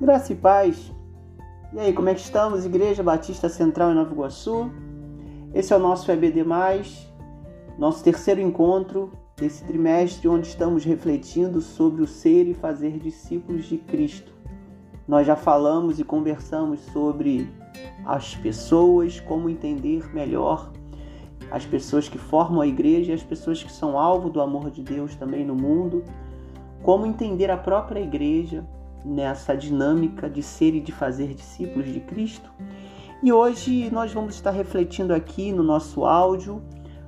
Graça e paz. E aí, como é que estamos, Igreja Batista Central em Nova Iguaçu? Esse é o nosso EBD+, nosso terceiro encontro desse trimestre, onde estamos refletindo sobre o ser e fazer discípulos de Cristo. Nós já falamos e conversamos sobre as pessoas, como entender melhor as pessoas que formam a igreja e as pessoas que são alvo do amor de Deus também no mundo, como entender a própria igreja, nessa dinâmica de ser e de fazer discípulos de Cristo. E hoje nós vamos estar refletindo aqui no nosso áudio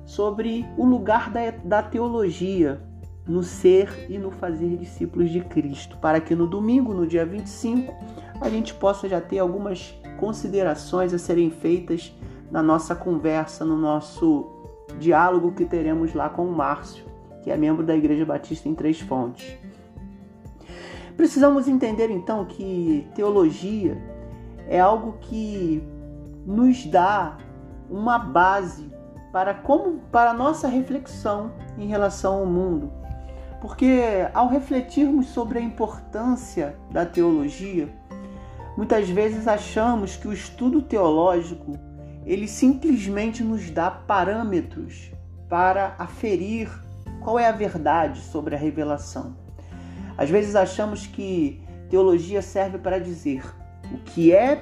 sobre o lugar da, da teologia no ser e no fazer discípulos de Cristo, para que no domingo, no dia 25, a gente possa já ter algumas considerações a serem feitas na nossa conversa, no nosso diálogo que teremos lá com o Márcio, que é membro da Igreja Batista em Três Fontes. Precisamos entender então que teologia é algo que nos dá uma base para como para a nossa reflexão em relação ao mundo. Porque ao refletirmos sobre a importância da teologia, muitas vezes achamos que o estudo teológico ele simplesmente nos dá parâmetros para aferir qual é a verdade sobre a revelação. Às vezes achamos que teologia serve para dizer o que é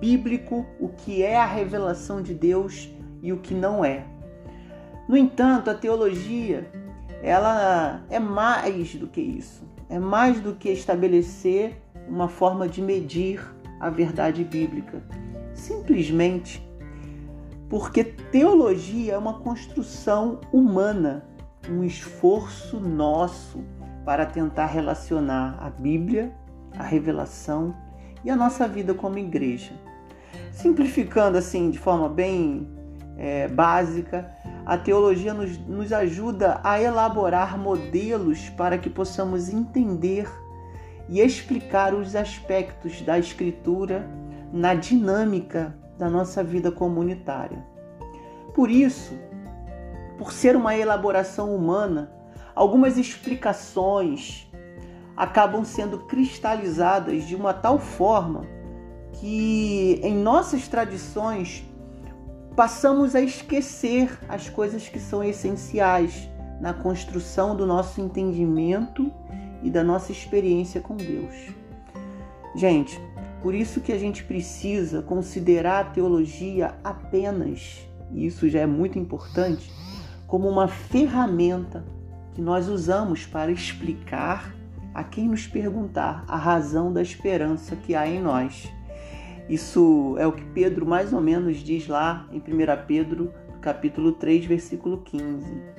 bíblico, o que é a revelação de Deus e o que não é. No entanto, a teologia, ela é mais do que isso. É mais do que estabelecer uma forma de medir a verdade bíblica. Simplesmente porque teologia é uma construção humana, um esforço nosso para tentar relacionar a Bíblia, a revelação e a nossa vida como igreja. Simplificando assim de forma bem é, básica, a teologia nos, nos ajuda a elaborar modelos para que possamos entender e explicar os aspectos da Escritura na dinâmica da nossa vida comunitária. Por isso, por ser uma elaboração humana, algumas explicações acabam sendo cristalizadas de uma tal forma que em nossas tradições passamos a esquecer as coisas que são essenciais na construção do nosso entendimento e da nossa experiência com Deus. Gente, por isso que a gente precisa considerar a teologia apenas, e isso já é muito importante, como uma ferramenta que nós usamos para explicar a quem nos perguntar a razão da esperança que há em nós. Isso é o que Pedro mais ou menos diz lá em 1 Pedro, capítulo 3, versículo 15.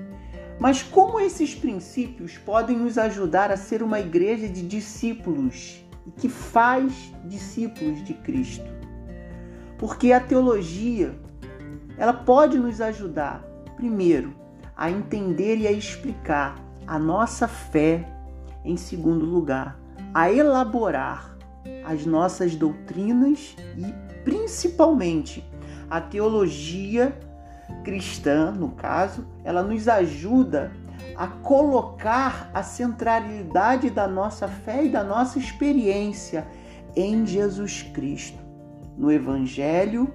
Mas como esses princípios podem nos ajudar a ser uma igreja de discípulos e que faz discípulos de Cristo? Porque a teologia, ela pode nos ajudar, primeiro, a entender e a explicar a nossa fé, em segundo lugar, a elaborar as nossas doutrinas e principalmente a teologia cristã, no caso, ela nos ajuda a colocar a centralidade da nossa fé e da nossa experiência em Jesus Cristo, no Evangelho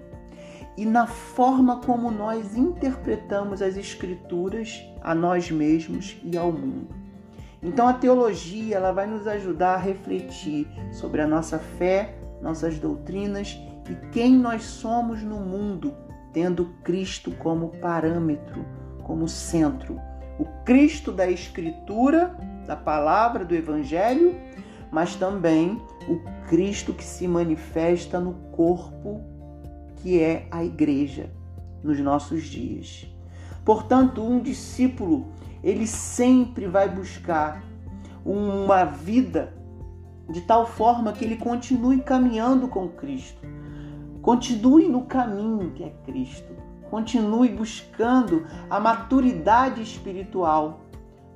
e na forma como nós interpretamos as Escrituras a nós mesmos e ao mundo. Então a teologia ela vai nos ajudar a refletir sobre a nossa fé, nossas doutrinas e quem nós somos no mundo, tendo Cristo como parâmetro, como centro. O Cristo da Escritura, da palavra, do Evangelho, mas também o Cristo que se manifesta no corpo que é a igreja nos nossos dias. Portanto, um discípulo, ele sempre vai buscar uma vida de tal forma que ele continue caminhando com Cristo. Continue no caminho que é Cristo. Continue buscando a maturidade espiritual.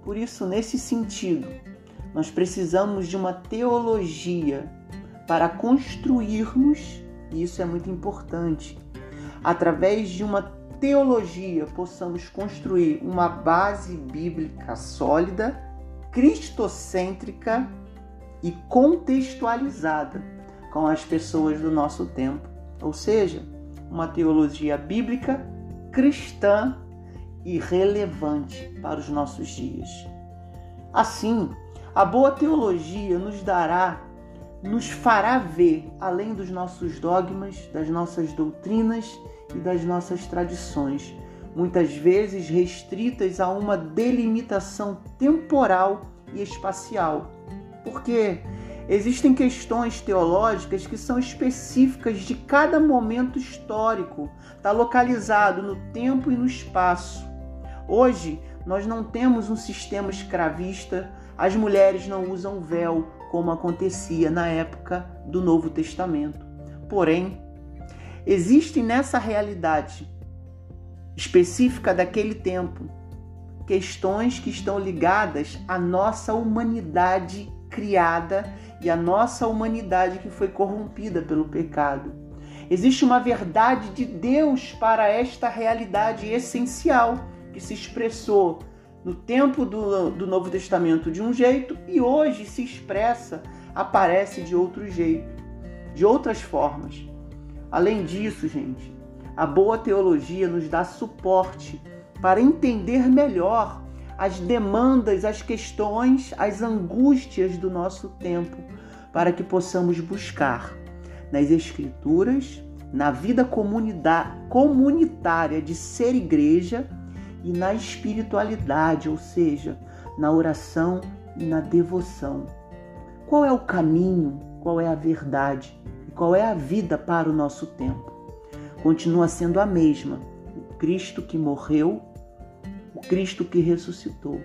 Por isso, nesse sentido, nós precisamos de uma teologia para construirmos e isso é muito importante. Através de uma teologia, possamos construir uma base bíblica sólida, cristocêntrica e contextualizada, com as pessoas do nosso tempo, ou seja, uma teologia bíblica cristã e relevante para os nossos dias. Assim, a boa teologia nos dará, nos fará ver além dos nossos dogmas, das nossas doutrinas e das nossas tradições, muitas vezes restritas a uma delimitação temporal e espacial. Porque existem questões teológicas que são específicas de cada momento histórico, está localizado no tempo e no espaço. Hoje, nós não temos um sistema escravista, as mulheres não usam véu como acontecia na época do Novo Testamento. Porém, existem nessa realidade específica daquele tempo questões que estão ligadas à nossa humanidade criada e à nossa humanidade que foi corrompida pelo pecado. Existe uma verdade de Deus para esta realidade essencial que se expressou no tempo do, do Novo Testamento de um jeito e hoje se expressa, aparece de outro jeito, de outras formas. Além disso, gente, a boa teologia nos dá suporte para entender melhor as demandas, as questões, as angústias do nosso tempo, para que possamos buscar nas Escrituras, na vida comunitária de ser igreja e na espiritualidade, ou seja, na oração e na devoção. Qual é o caminho, qual é a verdade e qual é a vida para o nosso tempo? Continua sendo a mesma: o Cristo que morreu, o Cristo que ressuscitou.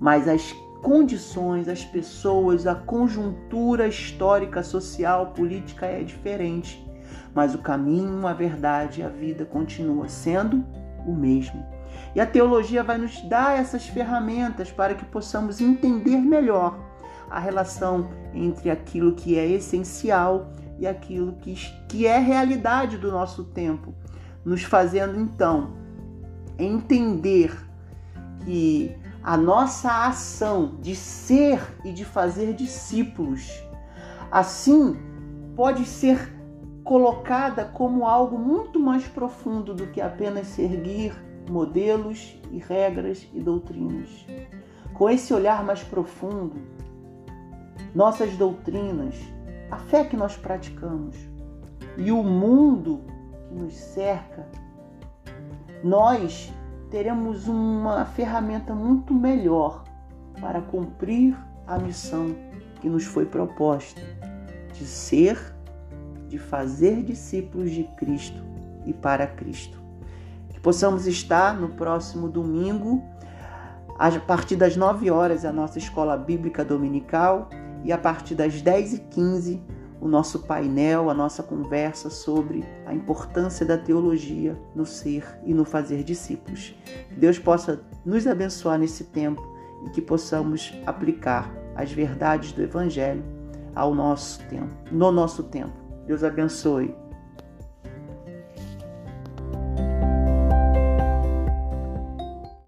Mas as condições, as pessoas, a conjuntura histórica, social, política é diferente. Mas o caminho, a verdade, a vida continua sendo o mesmo. E a teologia vai nos dar essas ferramentas para que possamos entender melhor a relação entre aquilo que é essencial e aquilo que, que é realidade do nosso tempo, nos fazendo então entender que a nossa ação de ser e de fazer discípulos, assim, pode ser colocada como algo muito mais profundo do que apenas seguir modelos e regras e doutrinas. Com esse olhar mais profundo, nossas doutrinas, a fé que nós praticamos e o mundo que nos cerca, nós teremos uma ferramenta muito melhor para cumprir a missão que nos foi proposta de ser, de fazer discípulos de Cristo e para Cristo possamos estar no próximo domingo, a partir das 9 horas, a nossa escola bíblica dominical e a partir das 10h15, o nosso painel, a nossa conversa sobre a importância da teologia no ser e no fazer discípulos. Que Deus possa nos abençoar nesse tempo e que possamos aplicar as verdades do Evangelho ao nosso tempo, no nosso tempo. Deus abençoe.